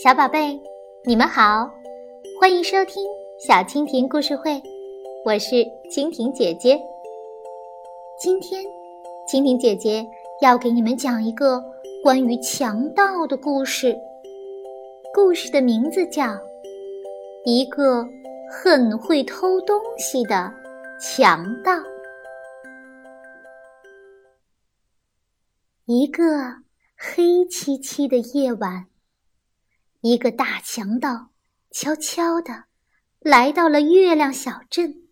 小宝贝，你们好，欢迎收听小蜻蜓故事会，我是蜻蜓姐姐。今天，蜻蜓姐姐要给你们讲一个关于强盗的故事。故事的名字叫《一个很会偷东西的强盗》。一个黑漆漆的夜晚。一个大强盗悄悄地来到了月亮小镇。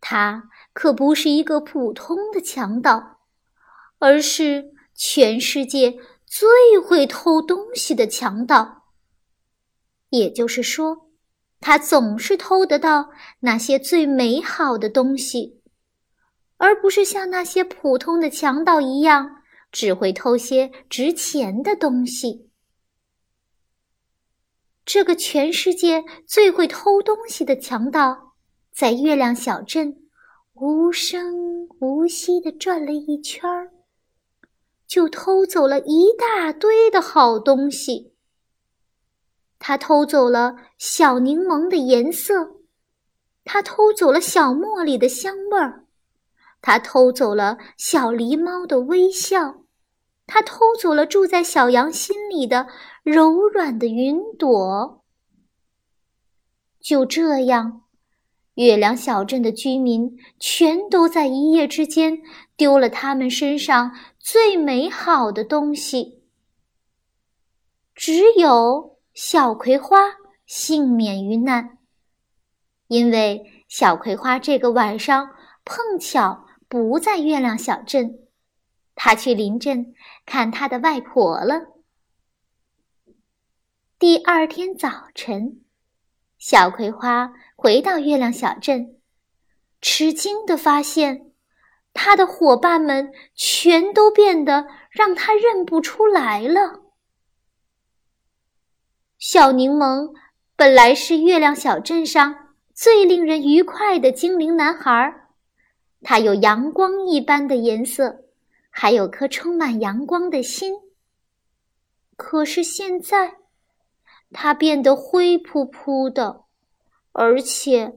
他可不是一个普通的强盗，而是全世界最会偷东西的强盗。也就是说，他总是偷得到那些最美好的东西，而不是像那些普通的强盗一样，只会偷些值钱的东西。这个全世界最会偷东西的强盗，在月亮小镇无声无息地转了一圈儿，就偷走了一大堆的好东西。他偷走了小柠檬的颜色，他偷走了小茉莉的香味儿，他偷走了小狸猫的微笑。他偷走了住在小羊心里的柔软的云朵。就这样，月亮小镇的居民全都在一夜之间丢了他们身上最美好的东西。只有小葵花幸免于难，因为小葵花这个晚上碰巧不在月亮小镇。他去邻镇看他的外婆了。第二天早晨，小葵花回到月亮小镇，吃惊的发现，他的伙伴们全都变得让他认不出来了。小柠檬本来是月亮小镇上最令人愉快的精灵男孩，他有阳光一般的颜色。还有颗充满阳光的心。可是现在，他变得灰扑扑的，而且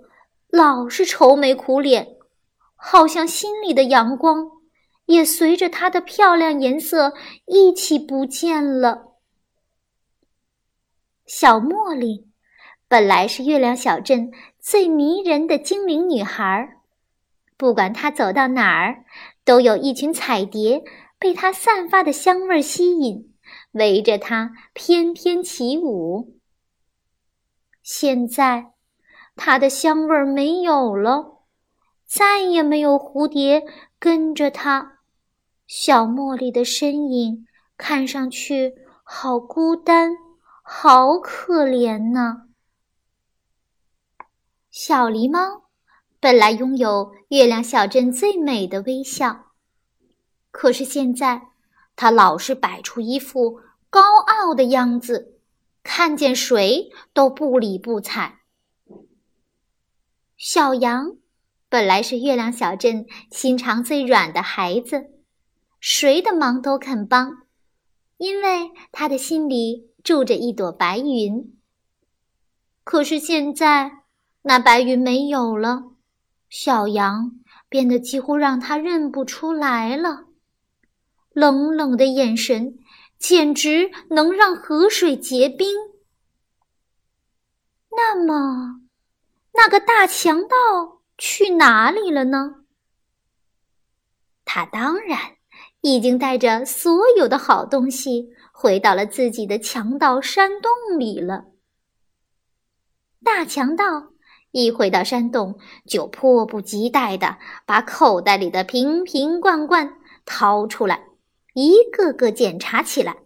老是愁眉苦脸，好像心里的阳光也随着他的漂亮颜色一起不见了。小茉莉本来是月亮小镇最迷人的精灵女孩，不管她走到哪儿。都有一群彩蝶被她散发的香味吸引，围着它翩翩起舞。现在，它的香味没有了，再也没有蝴蝶跟着它。小茉莉的身影看上去好孤单，好可怜呢。小狸猫。本来拥有月亮小镇最美的微笑，可是现在，他老是摆出一副高傲的样子，看见谁都不理不睬。小羊本来是月亮小镇心肠最软的孩子，谁的忙都肯帮，因为他的心里住着一朵白云。可是现在，那白云没有了。小羊变得几乎让他认不出来了，冷冷的眼神简直能让河水结冰。那么，那个大强盗去哪里了呢？他当然已经带着所有的好东西回到了自己的强盗山洞里了。大强盗。一回到山洞，就迫不及待地把口袋里的瓶瓶罐罐掏出来，一个个检查起来。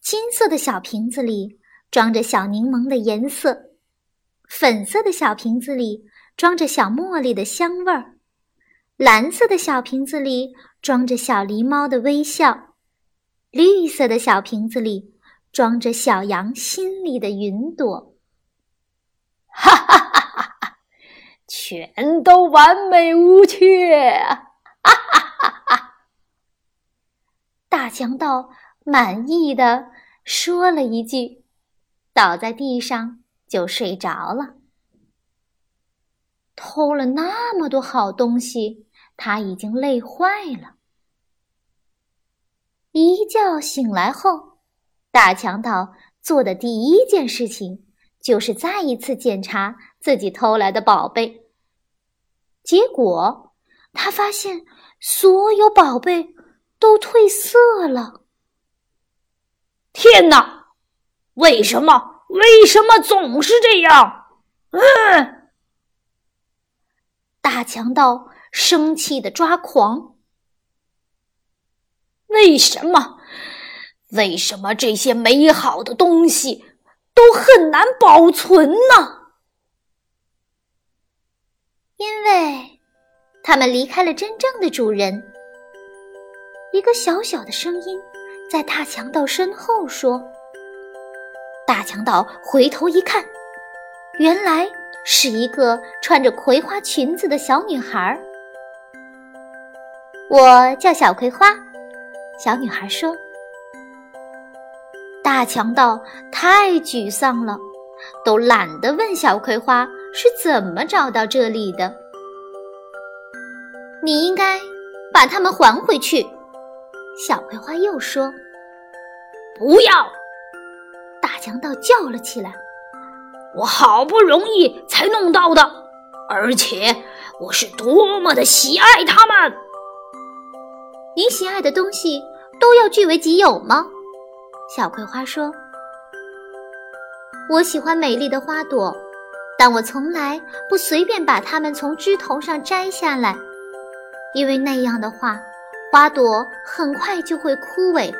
金色的小瓶子里装着小柠檬的颜色，粉色的小瓶子里装着小茉莉的香味儿，蓝色的小瓶子里装着小狸猫的微笑，绿色的小瓶子里装着小羊心里的云朵。哈哈哈哈哈！全都完美无缺！哈哈哈哈！大强盗满意的说了一句，倒在地上就睡着了。偷了那么多好东西，他已经累坏了。一觉醒来后，大强盗做的第一件事情就是再一次检查自己偷来的宝贝。结果，他发现所有宝贝都褪色了。天哪！为什么？为什么总是这样？嗯！大强盗生气的抓狂。为什么？为什么这些美好的东西都很难保存呢？因为，他们离开了真正的主人。一个小小的声音在大强盗身后说：“大强盗回头一看，原来是一个穿着葵花裙子的小女孩。我叫小葵花。”小女孩说：“大强盗太沮丧了，都懒得问小葵花是怎么找到这里的。你应该把它们还回去。”小葵花又说：“不要！”大强盗叫了起来：“我好不容易才弄到的，而且我是多么的喜爱它们！”你喜爱的东西都要据为己有吗？小葵花说：“我喜欢美丽的花朵，但我从来不随便把它们从枝头上摘下来，因为那样的话，花朵很快就会枯萎。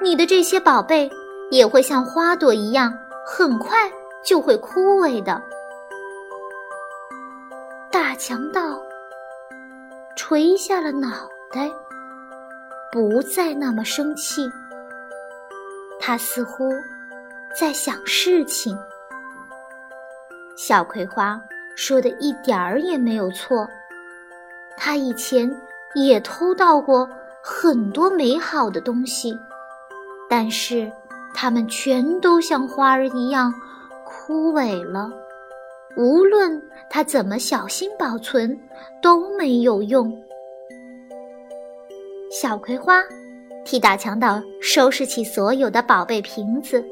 你的这些宝贝也会像花朵一样，很快就会枯萎的。”大强盗垂下了脑。袋，不再那么生气。他似乎在想事情。小葵花说的一点儿也没有错。他以前也偷到过很多美好的东西，但是它们全都像花儿一样枯萎了。无论他怎么小心保存，都没有用。小葵花替大强盗收拾起所有的宝贝瓶子，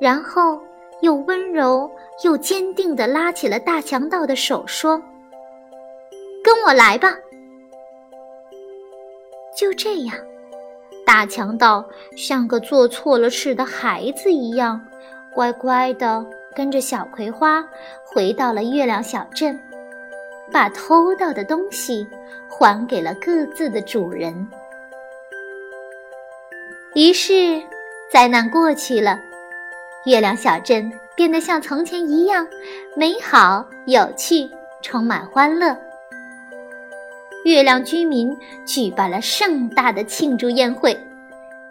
然后又温柔又坚定地拉起了大强盗的手，说：“跟我来吧。”就这样，大强盗像个做错了事的孩子一样，乖乖地跟着小葵花回到了月亮小镇。把偷到的东西还给了各自的主人。于是，灾难过去了，月亮小镇变得像从前一样美好、有趣、充满欢乐。月亮居民举办了盛大的庆祝宴会，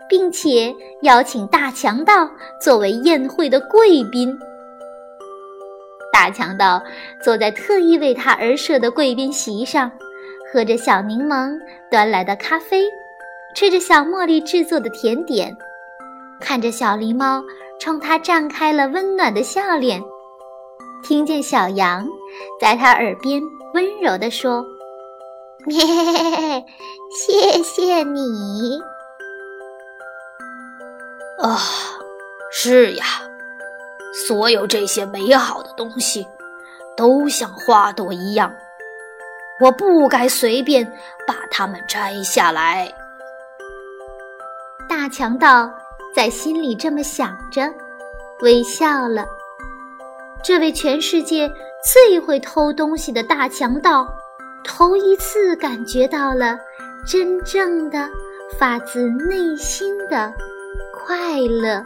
并且邀请大强盗作为宴会的贵宾。大强盗坐在特意为他而设的贵宾席上，喝着小柠檬端来的咖啡，吃着小茉莉制作的甜点，看着小狸猫冲他绽开了温暖的笑脸，听见小羊在他耳边温柔地说：“，嘿嘿嘿谢谢你。”啊，是呀。所有这些美好的东西，都像花朵一样，我不该随便把它们摘下来。大强盗在心里这么想着，微笑了。这位全世界最会偷东西的大强盗，头一次感觉到了真正的、发自内心的快乐。